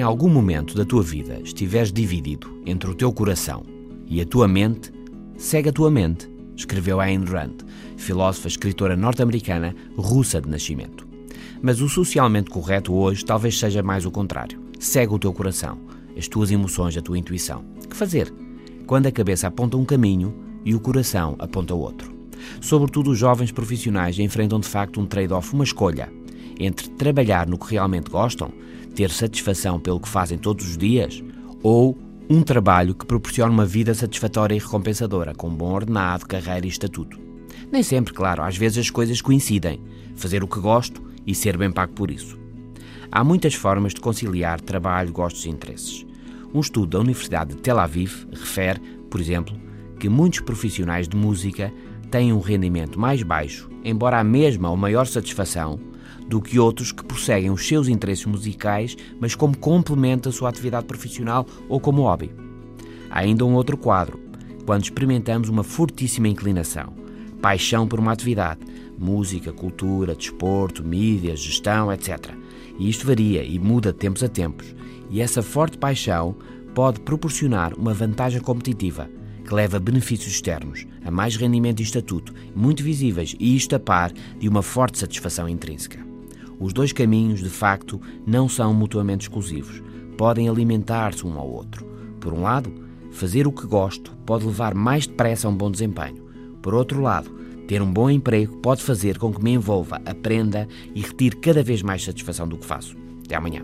algum momento da tua vida estiveres dividido entre o teu coração e a tua mente, segue a tua mente, escreveu Ayn Rand, filósofa escritora norte-americana russa de nascimento. Mas o socialmente correto hoje talvez seja mais o contrário. Segue o teu coração, as tuas emoções, a tua intuição. Que fazer? Quando a cabeça aponta um caminho e o coração aponta outro. Sobretudo os jovens profissionais enfrentam de facto um trade-off, uma escolha entre trabalhar no que realmente gostam, ter satisfação pelo que fazem todos os dias, ou um trabalho que proporciona uma vida satisfatória e recompensadora, com bom ordenado, carreira e estatuto. Nem sempre, claro, às vezes as coisas coincidem. Fazer o que gosto e ser bem pago por isso. Há muitas formas de conciliar trabalho, gostos e interesses. Um estudo da Universidade de Tel Aviv refere, por exemplo, que muitos profissionais de música têm um rendimento mais baixo, embora a mesma ou maior satisfação, do que outros que prosseguem os seus interesses musicais, mas como complemento da sua atividade profissional ou como hobby. Há ainda um outro quadro, quando experimentamos uma fortíssima inclinação, paixão por uma atividade, música, cultura, desporto, mídia, gestão, etc. E isto varia e muda de tempos a tempos, e essa forte paixão pode proporcionar uma vantagem competitiva que leva benefícios externos, a mais rendimento e estatuto, muito visíveis, e isto a par de uma forte satisfação intrínseca. Os dois caminhos, de facto, não são mutuamente exclusivos. Podem alimentar-se um ao outro. Por um lado, fazer o que gosto pode levar mais depressa a um bom desempenho. Por outro lado, ter um bom emprego pode fazer com que me envolva, aprenda e retire cada vez mais satisfação do que faço. Até amanhã.